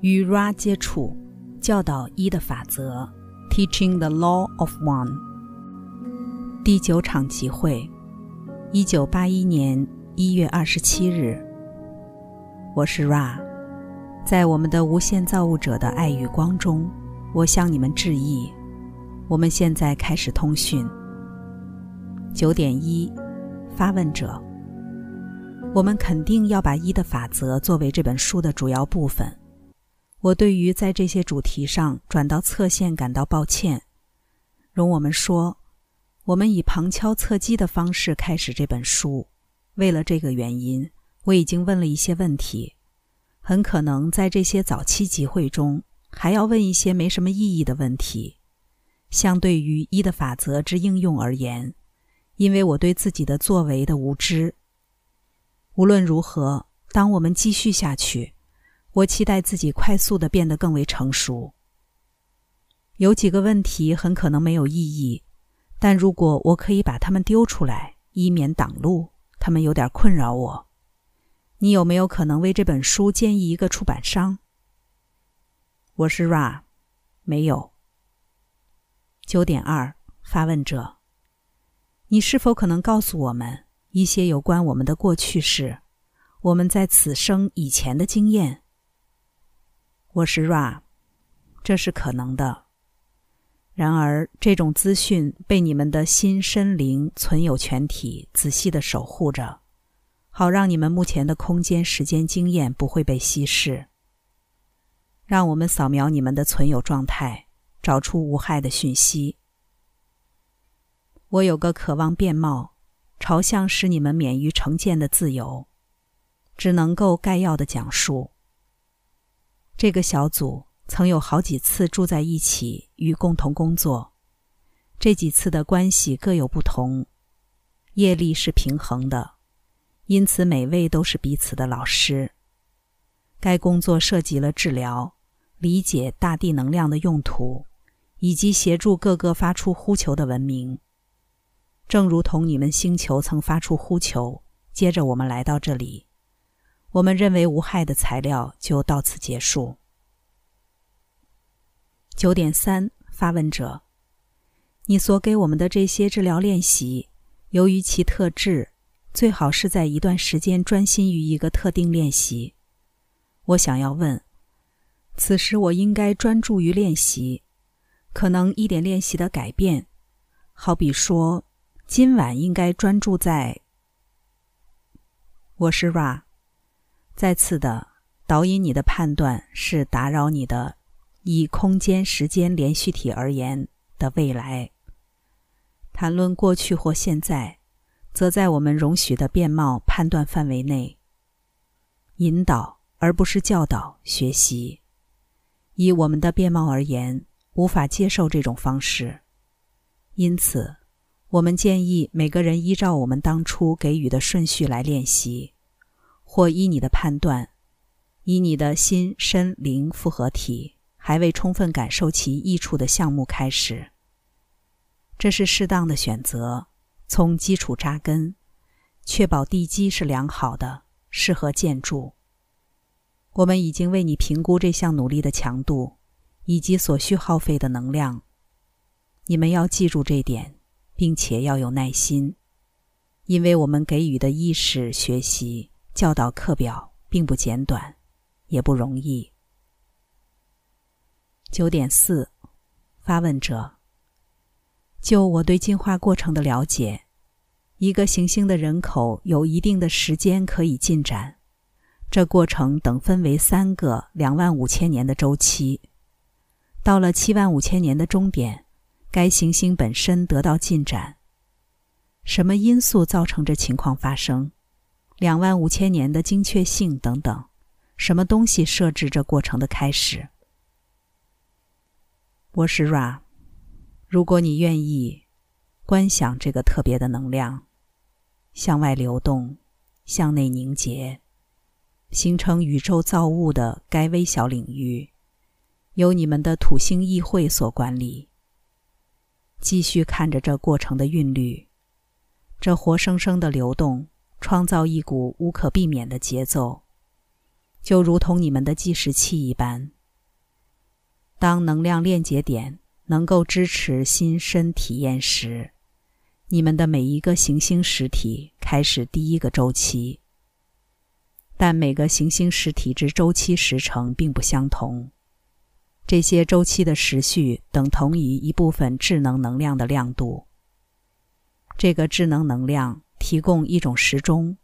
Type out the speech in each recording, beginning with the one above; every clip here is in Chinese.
与 Ra 接触，教导一的法则，Teaching the Law of One。第九场集会，一九八一年一月二十七日。我是 Ra，在我们的无限造物者的爱与光中，我向你们致意。我们现在开始通讯。九点一，发问者。我们肯定要把一的法则作为这本书的主要部分。我对于在这些主题上转到侧线感到抱歉。容我们说，我们以旁敲侧击的方式开始这本书。为了这个原因，我已经问了一些问题，很可能在这些早期集会中还要问一些没什么意义的问题。相对于一的法则之应用而言，因为我对自己的作为的无知。无论如何，当我们继续下去。我期待自己快速的变得更为成熟。有几个问题很可能没有意义，但如果我可以把它们丢出来，以免挡路，他们有点困扰我。你有没有可能为这本书建议一个出版商？我是 Ra，没有。九点二，发问者，你是否可能告诉我们一些有关我们的过去式，我们在此生以前的经验？我是 Ra，这是可能的。然而，这种资讯被你们的心身灵存有全体仔细的守护着，好让你们目前的空间时间经验不会被稀释。让我们扫描你们的存有状态，找出无害的讯息。我有个渴望变貌，朝向使你们免于成见的自由，只能够概要的讲述。这个小组曾有好几次住在一起与共同工作，这几次的关系各有不同，业力是平衡的，因此每位都是彼此的老师。该工作涉及了治疗、理解大地能量的用途，以及协助各个发出呼求的文明。正如同你们星球曾发出呼求，接着我们来到这里。我们认为无害的材料就到此结束。九点三，发问者，你所给我们的这些治疗练习，由于其特质，最好是在一段时间专心于一个特定练习。我想要问，此时我应该专注于练习，可能一点练习的改变，好比说，今晚应该专注在。我是 Ra。再次的导引你的判断是打扰你的，以空间时间连续体而言的未来。谈论过去或现在，则在我们容许的变貌判断范围内。引导而不是教导学习。以我们的变貌而言，无法接受这种方式，因此，我们建议每个人依照我们当初给予的顺序来练习。或依你的判断，以你的心身灵复合体还未充分感受其益处的项目开始，这是适当的选择。从基础扎根，确保地基是良好的，适合建筑。我们已经为你评估这项努力的强度以及所需耗费的能量。你们要记住这点，并且要有耐心，因为我们给予的意识学习。教导课表并不简短，也不容易。九点四，发问者：就我对进化过程的了解，一个行星的人口有一定的时间可以进展，这过程等分为三个两万五千年的周期。到了七万五千年的终点，该行星本身得到进展。什么因素造成这情况发生？两万五千年的精确性等等，什么东西设置这过程的开始？我是 Ra，如果你愿意，观想这个特别的能量向外流动，向内凝结，形成宇宙造物的该微小领域，由你们的土星议会所管理。继续看着这过程的韵律，这活生生的流动。创造一股无可避免的节奏，就如同你们的计时器一般。当能量链接点能够支持新身体验时，你们的每一个行星实体开始第一个周期。但每个行星实体之周期时程并不相同，这些周期的时序等同于一部分智能能量的亮度。这个智能能量提供一种时钟，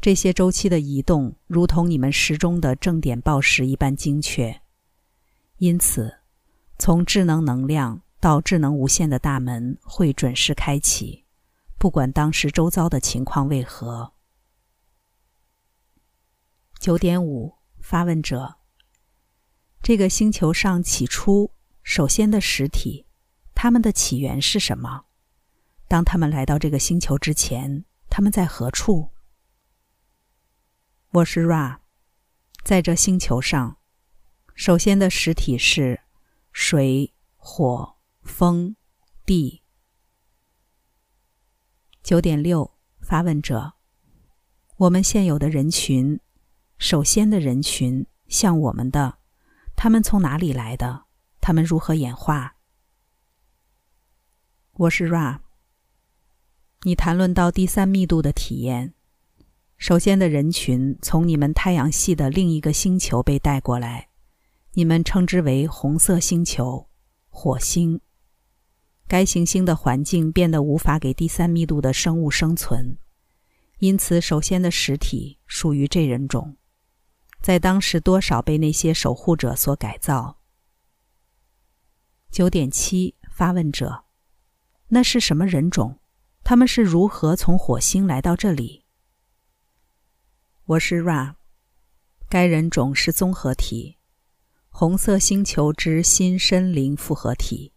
这些周期的移动如同你们时钟的正点报时一般精确。因此，从智能能量到智能无限的大门会准时开启，不管当时周遭的情况为何。九点五，发问者：这个星球上起初首先的实体，它们的起源是什么？当他们来到这个星球之前，他们在何处？我是 Ra，在这星球上，首先的实体是水、火、风、地。九点六，发问者：我们现有的人群，首先的人群像我们的，他们从哪里来的？他们如何演化？我是 Ra。你谈论到第三密度的体验，首先的人群从你们太阳系的另一个星球被带过来，你们称之为红色星球——火星。该行星的环境变得无法给第三密度的生物生存，因此首先的实体属于这人种，在当时多少被那些守护者所改造。九点七，发问者：那是什么人种？他们是如何从火星来到这里？我是 Ra，该人种是综合体，红色星球之新生灵复合体，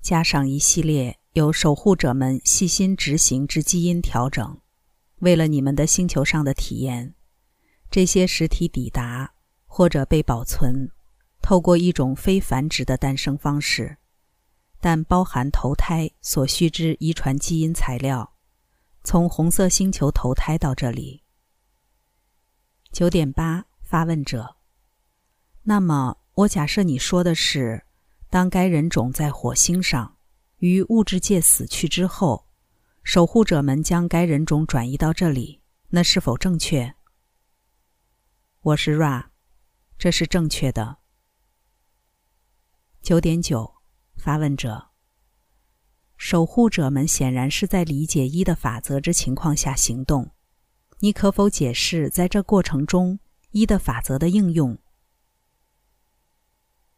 加上一系列由守护者们细心执行之基因调整。为了你们的星球上的体验，这些实体抵达或者被保存，透过一种非繁殖的诞生方式。但包含投胎所需之遗传基因材料，从红色星球投胎到这里。九点八，发问者。那么，我假设你说的是，当该人种在火星上于物质界死去之后，守护者们将该人种转移到这里，那是否正确？我是 Ra，这是正确的。九点九。发问者：守护者们显然是在理解一的法则之情况下行动。你可否解释在这过程中一的法则的应用？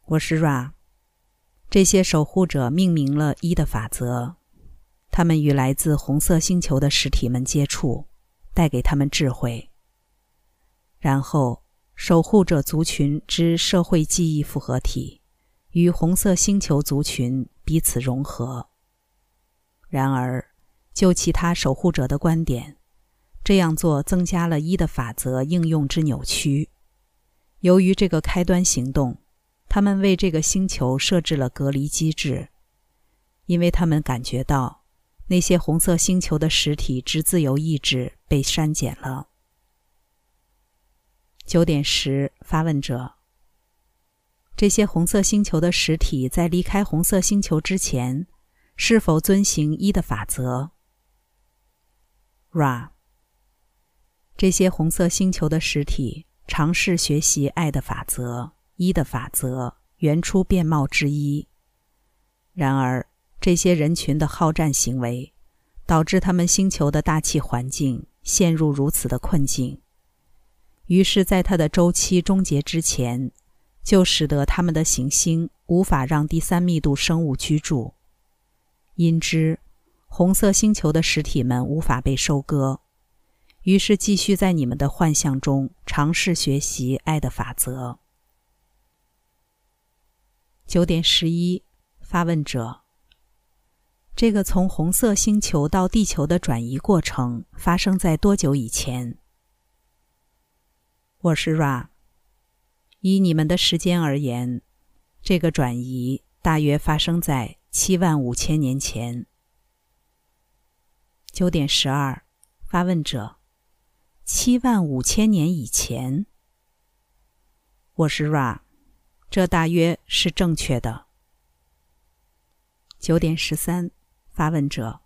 我是 Ra。这些守护者命名了一的法则。他们与来自红色星球的实体们接触，带给他们智慧。然后，守护者族群之社会记忆复合体。与红色星球族群彼此融合。然而，就其他守护者的观点，这样做增加了一的法则应用之扭曲。由于这个开端行动，他们为这个星球设置了隔离机制，因为他们感觉到那些红色星球的实体之自由意志被删减了。九点十，发问者。这些红色星球的实体在离开红色星球之前，是否遵行一的法则？Ra，这些红色星球的实体尝试学习爱的法则，一的法则，原初变貌之一。然而，这些人群的好战行为，导致他们星球的大气环境陷入如此的困境。于是，在它的周期终结之前。就使得他们的行星无法让第三密度生物居住，因之，红色星球的实体们无法被收割，于是继续在你们的幻象中尝试学习爱的法则。九点十一，发问者：这个从红色星球到地球的转移过程发生在多久以前？我是 Ra。以你们的时间而言，这个转移大约发生在七万五千年前。九点十二，发问者：七万五千年以前？我是 Ra，这大约是正确的。九点十三，发问者：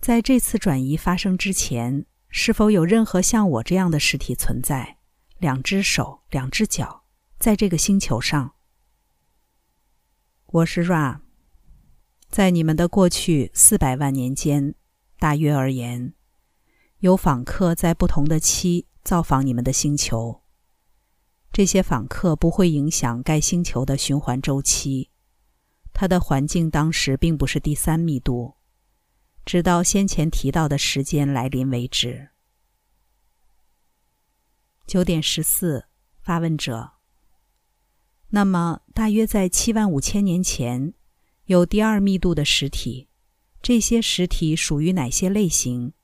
在这次转移发生之前，是否有任何像我这样的实体存在？两只手，两只脚，在这个星球上。我是 Ra，在你们的过去四百万年间，大约而言，有访客在不同的期造访你们的星球。这些访客不会影响该星球的循环周期。它的环境当时并不是第三密度，直到先前提到的时间来临为止。九点十四，发问者。那么，大约在七万五千年前，有第二密度的实体。这些实体属于哪些类型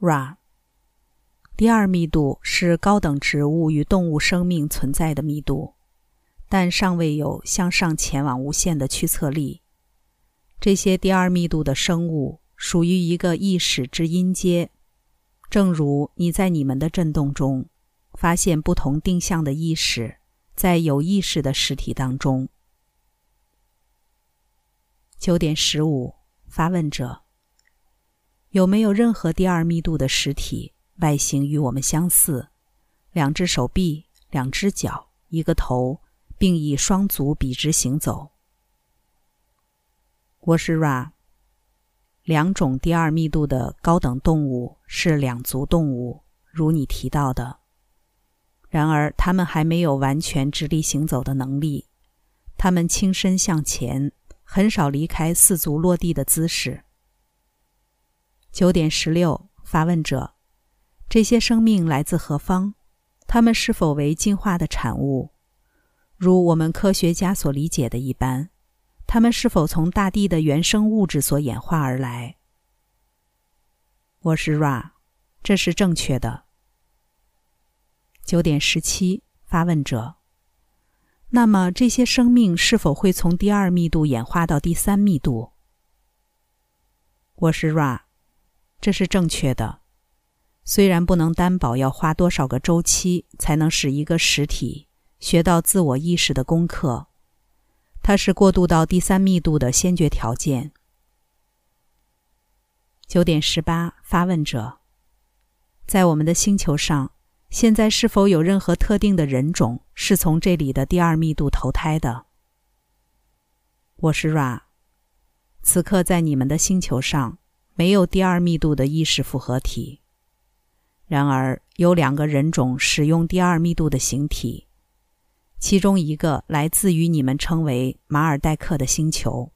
？Ra。第二密度是高等植物与动物生命存在的密度，但尚未有向上前往无限的驱策力。这些第二密度的生物属于一个意识之音阶，正如你在你们的振动中发现不同定向的意识在有意识的实体当中。九点十五，发问者：有没有任何第二密度的实体？外形与我们相似，两只手臂，两只脚，一个头，并以双足笔直行走。我是 Ra。两种第二密度的高等动物是两足动物，如你提到的。然而，它们还没有完全直立行走的能力。它们倾身向前，很少离开四足落地的姿势。九点十六，发问者。这些生命来自何方？它们是否为进化的产物？如我们科学家所理解的一般，它们是否从大地的原生物质所演化而来？我是 Ra，这是正确的。九点十七，发问者。那么这些生命是否会从第二密度演化到第三密度？我是 Ra，这是正确的。虽然不能担保要花多少个周期才能使一个实体学到自我意识的功课，它是过渡到第三密度的先决条件。九点十八，发问者：在我们的星球上，现在是否有任何特定的人种是从这里的第二密度投胎的？我是 Ra。此刻在你们的星球上，没有第二密度的意识复合体。然而，有两个人种使用第二密度的形体，其中一个来自于你们称为马尔代克的星球。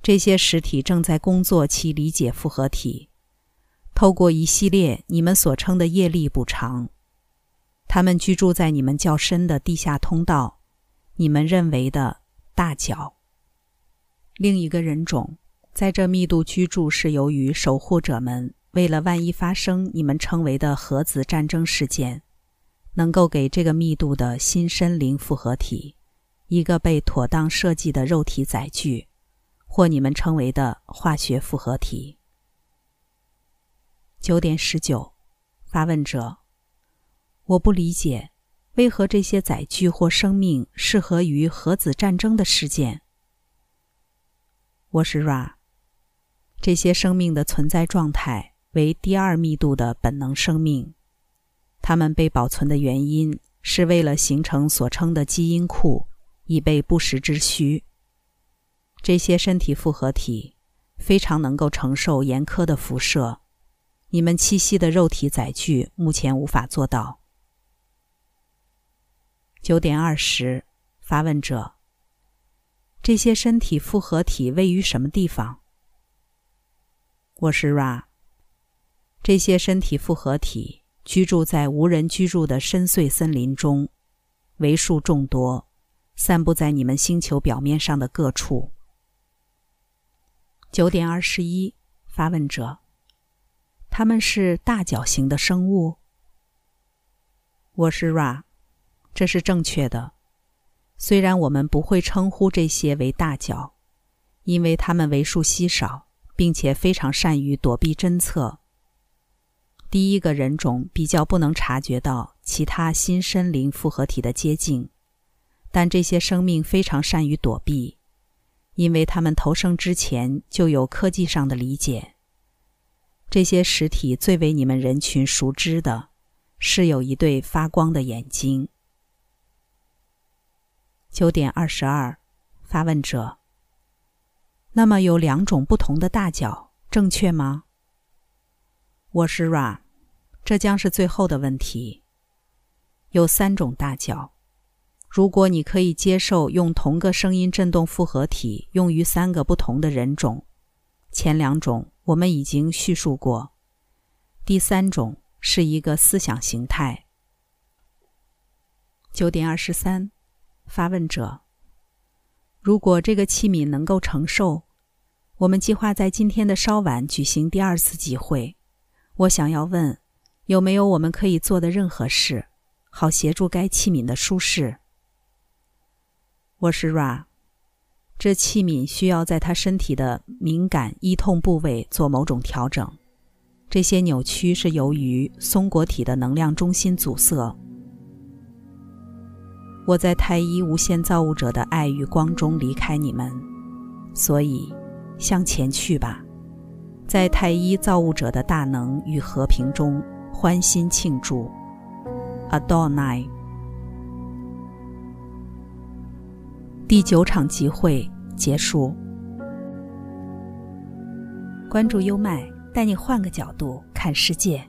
这些实体正在工作其理解复合体，透过一系列你们所称的业力补偿。他们居住在你们较深的地下通道，你们认为的大角。另一个人种在这密度居住是由于守护者们。为了万一发生你们称为的核子战争事件，能够给这个密度的新身灵复合体一个被妥当设计的肉体载具，或你们称为的化学复合体。九点十九，发问者：我不理解，为何这些载具或生命适合于核子战争的事件？我是 Ra，这些生命的存在状态。为第二密度的本能生命，它们被保存的原因是为了形成所称的基因库，以备不时之需。这些身体复合体非常能够承受严苛的辐射，你们栖息的肉体载具目前无法做到。九点二十，发问者：这些身体复合体位于什么地方？我是 Ra。这些身体复合体居住在无人居住的深邃森林中，为数众多，散布在你们星球表面上的各处。九点二十一，发问者：他们是大角形的生物？我是 Ra，这是正确的。虽然我们不会称呼这些为大角，因为它们为数稀少，并且非常善于躲避侦测。第一个人种比较不能察觉到其他新生灵复合体的接近，但这些生命非常善于躲避，因为他们投生之前就有科技上的理解。这些实体最为你们人群熟知的，是有一对发光的眼睛。九点二十二，发问者。那么有两种不同的大脚，正确吗？我是 Ra，这将是最后的问题。有三种大小，如果你可以接受用同个声音振动复合体用于三个不同的人种，前两种我们已经叙述过，第三种是一个思想形态。九点二十三，发问者：如果这个器皿能够承受，我们计划在今天的稍晚举行第二次集会。我想要问，有没有我们可以做的任何事，好协助该器皿的舒适？我是 Ra，这器皿需要在他身体的敏感医痛部位做某种调整，这些扭曲是由于松果体的能量中心阻塞。我在太一无限造物者的爱与光中离开你们，所以向前去吧。在太一造物者的大能与和平中欢欣庆祝，Adonai。第九场集会结束。关注优麦，带你换个角度看世界。